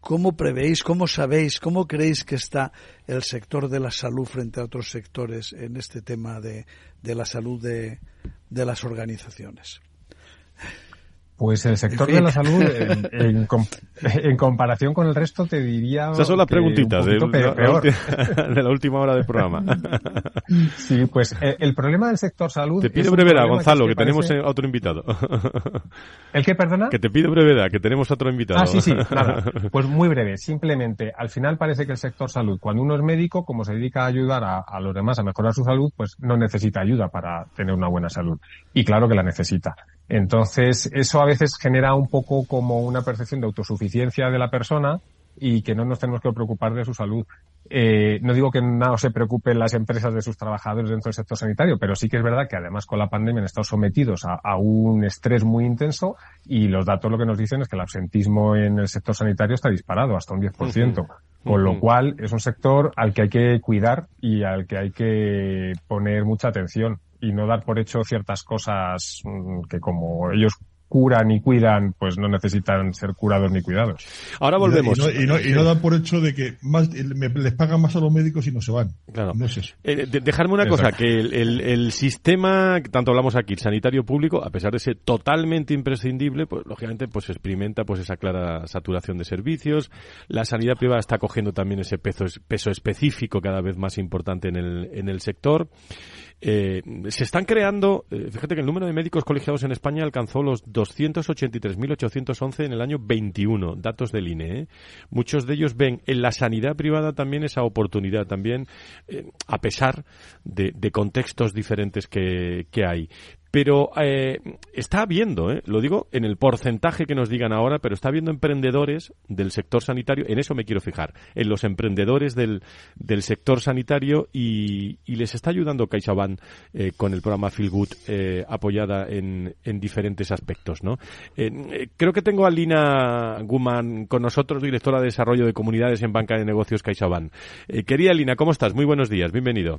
¿cómo prevéis, cómo sabéis, cómo creéis que está el sector de la salud frente a otros sectores en este tema de, de la salud de, de las organizaciones? Pues el sector de la salud, en, en, comparación con el resto, te diría. Esas son las preguntitas de, la última hora del programa. Sí, pues eh, el problema del sector salud. Te pido brevedad, Gonzalo, que, tenemos otro invitado. ¿El que, perdona? Que te pido brevedad, que tenemos otro invitado. Ah, sí, sí, nada. Pues muy breve. Simplemente, al final parece que el sector salud, cuando uno es médico, como se dedica a ayudar a, a los demás a mejorar su salud, pues no necesita ayuda para tener una buena salud. Y claro que la necesita. Entonces, eso a veces genera un poco como una percepción de autosuficiencia de la persona y que no nos tenemos que preocupar de su salud. Eh, no digo que no se preocupen las empresas de sus trabajadores dentro del sector sanitario, pero sí que es verdad que además con la pandemia han estado sometidos a, un estrés muy intenso y los datos lo que nos dicen es que el absentismo en el sector sanitario está disparado hasta un 10%. Con lo cual es un sector al que hay que cuidar y al que hay que poner mucha atención y no dar por hecho ciertas cosas mm, que como ellos curan y cuidan, pues no necesitan ser curados ni cuidados. Ahora volvemos. Y no, y no, dan por hecho de que más, les pagan más a los médicos y no se van. Claro. No es eso. Eh, dejarme una cosa, que el, el, sistema, tanto hablamos aquí, sanitario público, a pesar de ser totalmente imprescindible, pues lógicamente pues experimenta pues esa clara saturación de servicios. La sanidad privada está cogiendo también ese peso, peso específico cada vez más importante en el, en el sector. Eh, se están creando, eh, fíjate que el número de médicos colegiados en España alcanzó los 283.811 en el año 21, datos del INE. ¿eh? Muchos de ellos ven en la sanidad privada también esa oportunidad, también a pesar de, contextos diferentes que, que hay pero eh, está habiendo, eh, lo digo en el porcentaje que nos digan ahora, pero está habiendo emprendedores del sector sanitario, en eso me quiero fijar, en los emprendedores del, del sector sanitario y, y, les está ayudando CaixaBank eh, con el programa Feel Good eh, apoyada en, en, diferentes aspectos, ¿no? Eh, creo que tengo a Lina Guman con nosotros, directora de Desarrollo de Comunidades en Banca de Negocios CaixaBank. querida Lina, ¿cómo estás? Muy buenos días, bienvenido.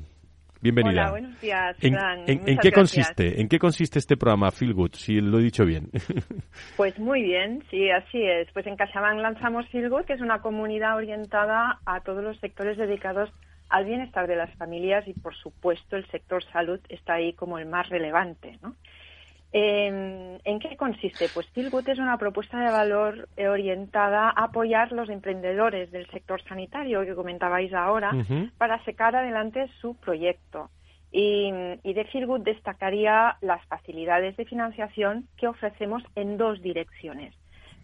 Bienvenida. Hola, buenos días, ¿En, qué consiste? ¿En qué consiste este programa Feel Good, si lo he dicho bien? Pues muy bien, sí, así es. Pues en CaixaBank lanzamos Feel Good, que es una comunidad orientada a todos los sectores dedicados al bienestar de las familias y, por supuesto, el sector salud está ahí como el más relevante, ¿no? ¿En qué consiste? Pues Feelgood es una propuesta de valor eh, orientada a apoyar los emprendedores del sector sanitario que comentabais ahora para sacar adelante su proyecto. Y, y de Feelgood destacaría las facilidades de financiación que ofrecemos en dos direcciones.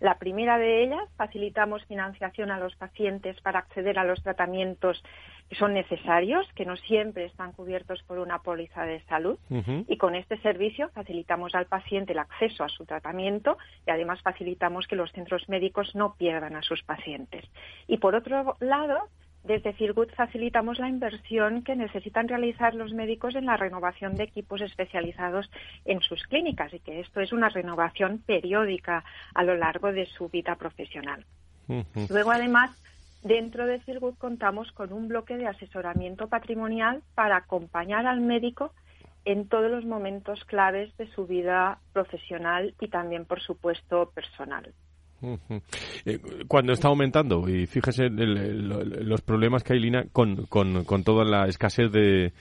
La primera de ellas, facilitamos financiación a los pacientes para acceder a los tratamientos que son necesarios, que no siempre están cubiertos por una póliza de salud. Y con este servicio facilitamos al paciente el acceso a su tratamiento y además facilitamos que los centros médicos no pierdan a sus pacientes. Y por otro lado, desde Feelgood facilitamos la inversión que necesitan realizar los médicos en la renovación de equipos especializados en sus clínicas y que esto es una renovación periódica a lo largo de su vida profesional. Luego, además, dentro de Feelgood contamos con un bloque de asesoramiento patrimonial para acompañar al médico en todos los momentos claves de su vida profesional y también, por supuesto, personal. Eh, cuando está aumentando, y fíjese los problemas que hay, Lina, con, con, con toda la escasez de,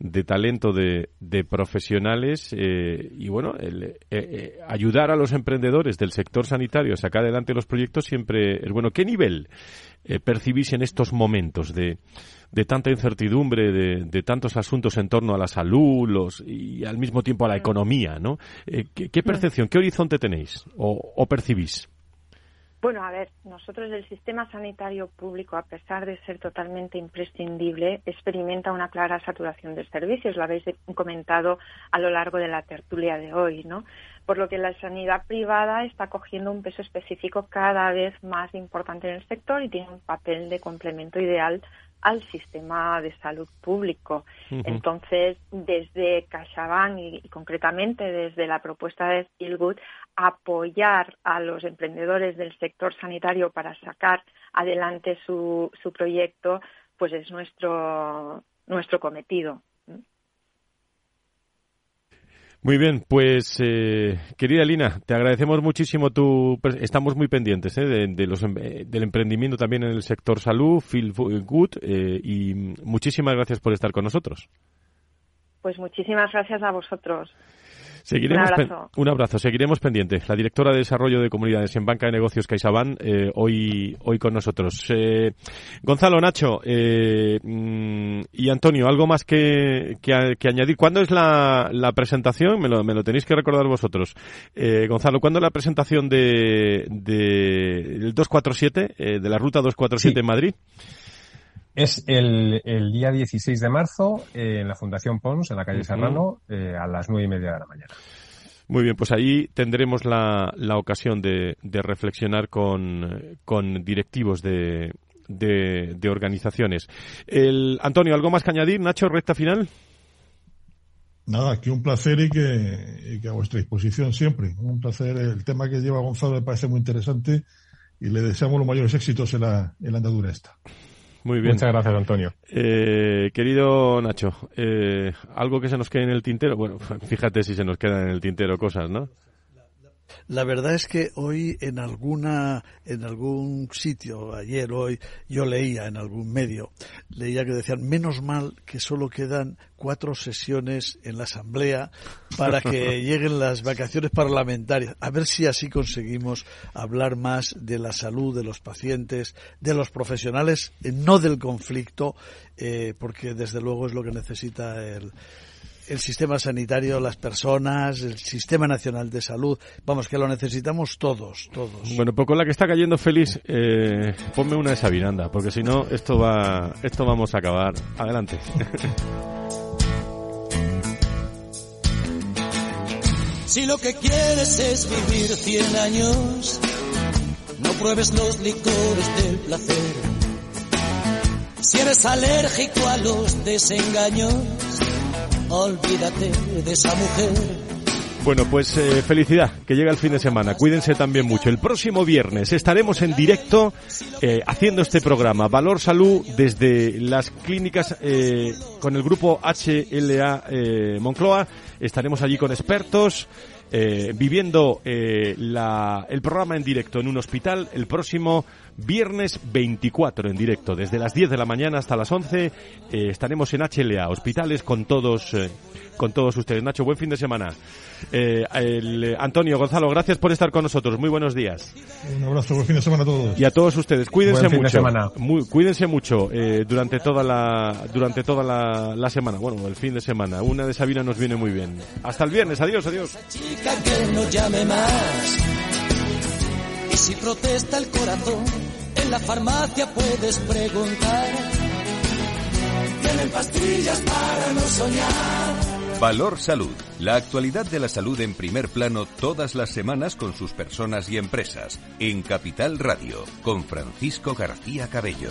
de talento de, de profesionales eh, y bueno, el, eh, ayudar a los emprendedores del sector sanitario a sacar adelante los proyectos siempre es bueno. ¿Qué nivel percibís en estos momentos de, de tanta incertidumbre, de, de, tantos asuntos en torno a la salud los, y al mismo tiempo a la economía? ¿no? ¿qué, percepción, qué horizonte tenéis o, o percibís? Bueno, a ver, nosotros el sistema sanitario público, a pesar de ser totalmente imprescindible, experimenta una clara saturación de servicios. Lo habéis comentado a lo largo de la tertulia de hoy, ¿no? Por lo que la sanidad privada está cogiendo un peso específico cada vez más importante en el sector y tiene un papel de complemento ideal al sistema de salud público. Entonces, desde CaixaBank y, concretamente desde la propuesta de Good, apoyar a los emprendedores del sector sanitario para sacar adelante su, su proyecto, pues es nuestro, nuestro cometido. Muy bien, pues eh, querida Lina, te agradecemos muchísimo tu... Estamos muy pendientes eh, de, los, eh, del emprendimiento también en el sector salud, Feel Good, y muchísimas gracias por estar con nosotros. Pues muchísimas gracias a vosotros. Seguiremos un abrazo. Un abrazo. Seguiremos pendientes. La directora de Desarrollo de Comunidades en Banca de Negocios CaixaBank eh, hoy hoy con nosotros. Eh, Gonzalo, Nacho eh, mm, y Antonio, ¿algo más que, que, añadir? ¿Cuándo es la, la presentación? Me lo, me lo tenéis que recordar vosotros. Eh, Gonzalo, ¿cuándo es la presentación de, de el 247, eh, de la ruta 247 en Madrid? Es el, el, día 16 de marzo eh, en la Fundación Pons, en la calle Serrano, eh, a las nueve y media de la mañana. Muy bien, pues ahí tendremos la, la ocasión de, de reflexionar con, con directivos de, de, de, organizaciones. El, Antonio, ¿algo más que añadir? Nacho, recta final. Nada, aquí un placer y que, y que a vuestra disposición siempre. Un placer. El tema que lleva Gonzalo me parece muy interesante y le deseamos los mayores éxitos en la, en la andadura esta. Muy bien. Muchas gracias, Antonio. Eh, querido Nacho, eh, algo que se nos quede en el tintero. Bueno, fíjate si se nos quedan en el tintero cosas, ¿no? La verdad es que hoy en alguna, en algún sitio, ayer, hoy, yo leía en algún medio, leía que decían, menos mal que solo quedan cuatro sesiones en la Asamblea para que lleguen las vacaciones parlamentarias. A ver si así conseguimos hablar más de la salud de los pacientes, de los profesionales, eh, no del conflicto, eh, porque desde luego es lo que necesita el, el sistema sanitario, las personas, el sistema nacional de salud. Vamos, que lo necesitamos todos, todos. Bueno, pues con la que está cayendo feliz, eh, ponme una de Sabinanda, porque si no, esto va, esto vamos a acabar. Adelante. Si lo que quieres es vivir cien años, no pruebes los licores del placer. Si eres alérgico a los desengaños, olvídate de esa mujer. Bueno, pues eh, felicidad, que llega el fin de semana. Cuídense también mucho. El próximo viernes estaremos en directo eh, haciendo este programa, Valor Salud, desde las clínicas eh, con el grupo HLA Moncloa. Estaremos allí con expertos. Viviendo la, el programa en directo en un hospital el próximo viernes 24 en directo, desde las 10 de la mañana hasta las 11. Eh, estaremos en HLA, hospitales con todos, eh, con todos ustedes. Nacho, buen fin de semana. Eh, el, Antonio, Gonzalo, gracias por estar con nosotros. Muy buenos días. Un abrazo, buen fin de semana a todos. Y a todos ustedes, cuídense mucho. Muy, cuídense mucho durante toda la durante toda la, la, semana. Bueno, el fin de semana. Una de Sabina nos viene muy bien. Hasta el viernes. Adiós, adiós Y si protesta el corazón, en la farmacia puedes preguntar. Tienen pastillas para no soñar. Valor Salud. La actualidad de la salud en primer plano todas las semanas con sus personas y empresas. En Capital Radio, con Francisco García Cabello.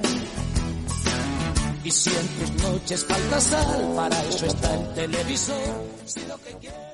Y si en tus noches falta sal, para eso está el televisor.